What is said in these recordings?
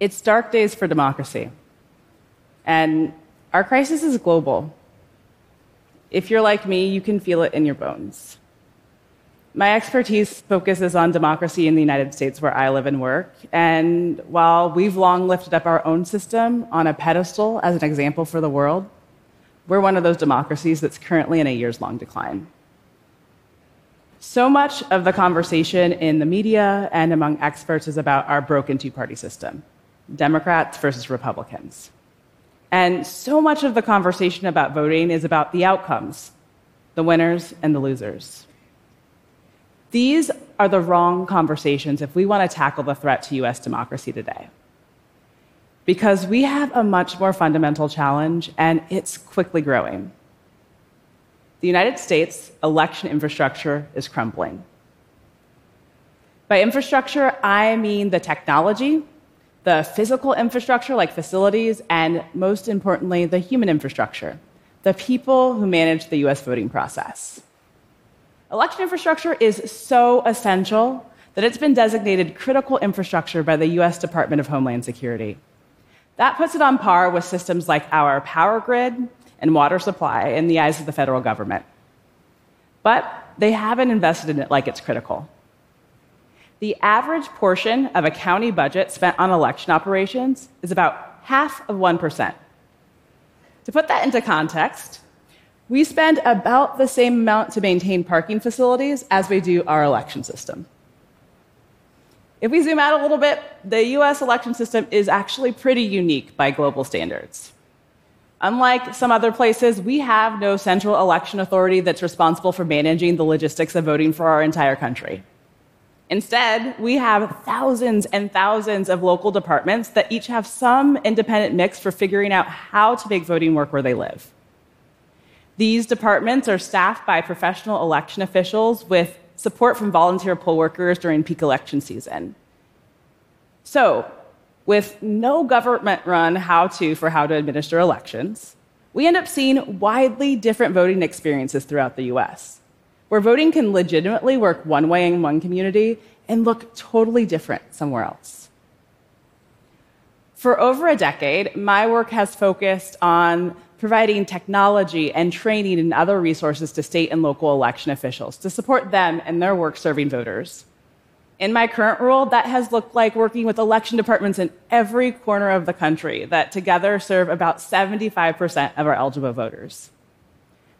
It's dark days for democracy. And our crisis is global. If you're like me, you can feel it in your bones. My expertise focuses on democracy in the United States, where I live and work. And while we've long lifted up our own system on a pedestal as an example for the world, we're one of those democracies that's currently in a years long decline. So much of the conversation in the media and among experts is about our broken two party system Democrats versus Republicans. And so much of the conversation about voting is about the outcomes, the winners and the losers. These are the wrong conversations if we want to tackle the threat to US democracy today. Because we have a much more fundamental challenge, and it's quickly growing. The United States election infrastructure is crumbling. By infrastructure, I mean the technology, the physical infrastructure like facilities, and most importantly, the human infrastructure, the people who manage the US voting process. Election infrastructure is so essential that it's been designated critical infrastructure by the US Department of Homeland Security. That puts it on par with systems like our power grid and water supply in the eyes of the federal government. But they haven't invested in it like it's critical. The average portion of a county budget spent on election operations is about half of 1%. To put that into context, we spend about the same amount to maintain parking facilities as we do our election system. If we zoom out a little bit, the US election system is actually pretty unique by global standards. Unlike some other places, we have no central election authority that's responsible for managing the logistics of voting for our entire country. Instead, we have thousands and thousands of local departments that each have some independent mix for figuring out how to make voting work where they live. These departments are staffed by professional election officials with support from volunteer poll workers during peak election season. So, with no government run how to for how to administer elections, we end up seeing widely different voting experiences throughout the US where voting can legitimately work one way in one community and look totally different somewhere else. For over a decade, my work has focused on providing technology and training and other resources to state and local election officials to support them in their work serving voters. In my current role, that has looked like working with election departments in every corner of the country that together serve about 75% of our eligible voters.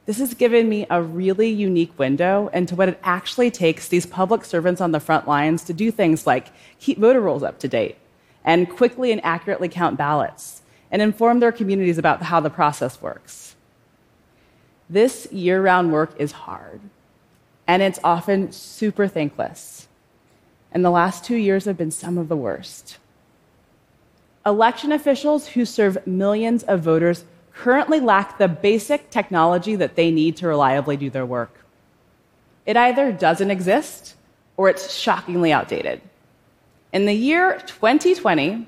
This has given me a really unique window into what it actually takes these public servants on the front lines to do things like keep voter rolls up to date and quickly and accurately count ballots and inform their communities about how the process works. This year round work is hard, and it's often super thankless. And the last two years have been some of the worst. Election officials who serve millions of voters currently lack the basic technology that they need to reliably do their work. It either doesn't exist or it's shockingly outdated. In the year 2020,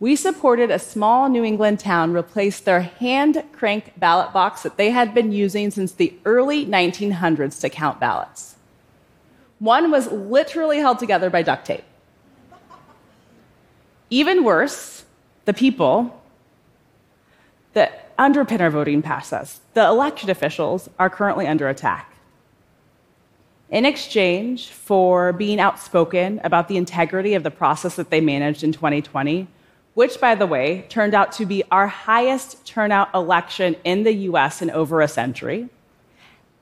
we supported a small New England town replace their hand crank ballot box that they had been using since the early 1900s to count ballots. One was literally held together by duct tape. Even worse, the people that underpin our voting process. The elected officials are currently under attack. In exchange for being outspoken about the integrity of the process that they managed in 2020, which, by the way, turned out to be our highest turnout election in the US in over a century,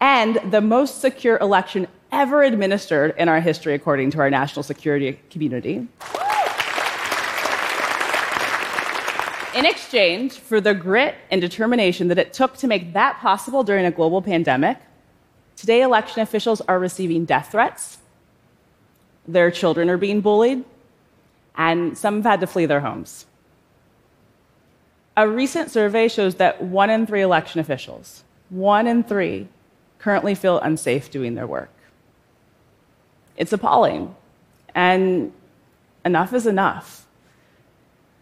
and the most secure election ever administered in our history, according to our national security community. In exchange for the grit and determination that it took to make that possible during a global pandemic, today election officials are receiving death threats, their children are being bullied, and some have had to flee their homes. A recent survey shows that one in three election officials, one in three, currently feel unsafe doing their work. It's appalling. And enough is enough.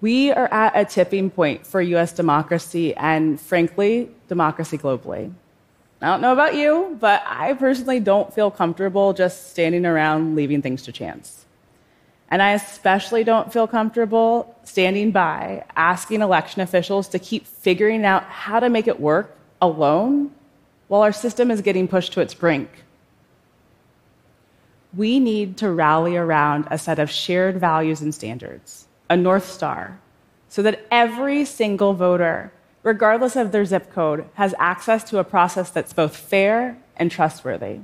We are at a tipping point for US democracy and, frankly, democracy globally. I don't know about you, but I personally don't feel comfortable just standing around leaving things to chance. And I especially don't feel comfortable standing by asking election officials to keep figuring out how to make it work alone while our system is getting pushed to its brink. We need to rally around a set of shared values and standards, a North Star, so that every single voter, regardless of their zip code, has access to a process that's both fair and trustworthy.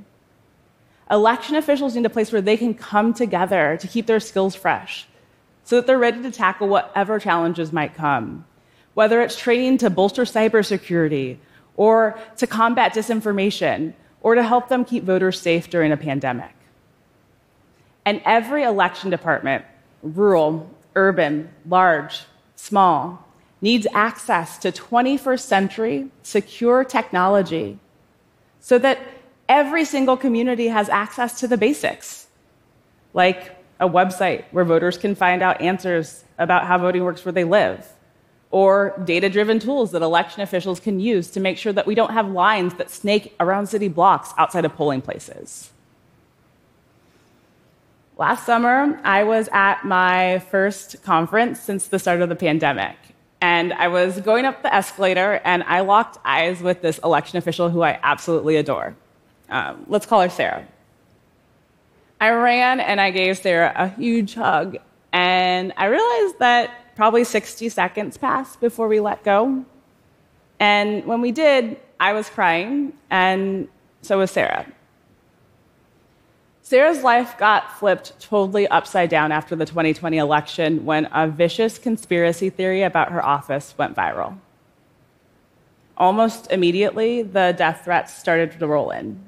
Election officials need a place where they can come together to keep their skills fresh so that they're ready to tackle whatever challenges might come, whether it's training to bolster cybersecurity or to combat disinformation or to help them keep voters safe during a pandemic. And every election department, rural, urban, large, small, needs access to 21st century secure technology so that every single community has access to the basics, like a website where voters can find out answers about how voting works where they live, or data driven tools that election officials can use to make sure that we don't have lines that snake around city blocks outside of polling places. Last summer, I was at my first conference since the start of the pandemic. And I was going up the escalator, and I locked eyes with this election official who I absolutely adore. Um, let's call her Sarah. I ran and I gave Sarah a huge hug, and I realized that probably 60 seconds passed before we let go. And when we did, I was crying, and so was Sarah. Sarah's life got flipped totally upside down after the 2020 election when a vicious conspiracy theory about her office went viral. Almost immediately, the death threats started to roll in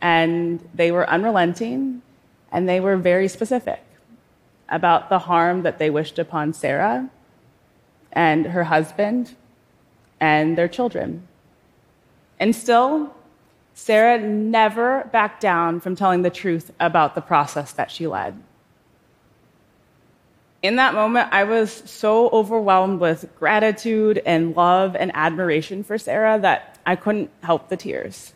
and they were unrelenting and they were very specific about the harm that they wished upon Sarah and her husband and their children. And still, Sarah never backed down from telling the truth about the process that she led. In that moment, I was so overwhelmed with gratitude and love and admiration for Sarah that I couldn't help the tears.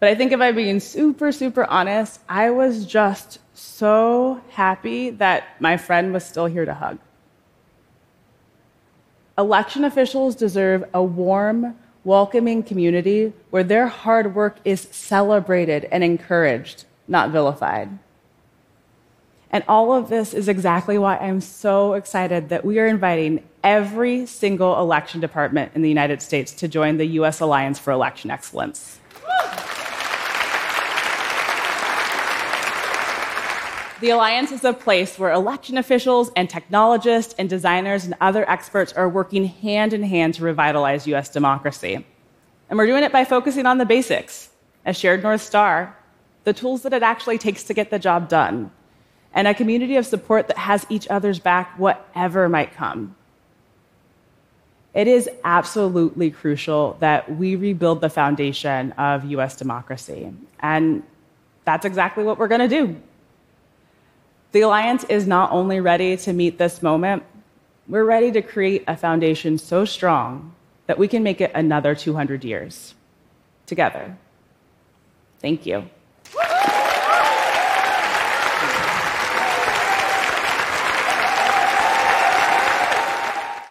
But I think if I'm being super, super honest, I was just so happy that my friend was still here to hug. Election officials deserve a warm, welcoming community where their hard work is celebrated and encouraged, not vilified. And all of this is exactly why I'm so excited that we are inviting every single election department in the United States to join the U.S. Alliance for Election Excellence. The Alliance is a place where election officials and technologists and designers and other experts are working hand in hand to revitalize US democracy. And we're doing it by focusing on the basics a shared North Star, the tools that it actually takes to get the job done, and a community of support that has each other's back, whatever might come. It is absolutely crucial that we rebuild the foundation of US democracy. And that's exactly what we're going to do. The Alliance is not only ready to meet this moment, we're ready to create a foundation so strong that we can make it another 200 years together. Thank you.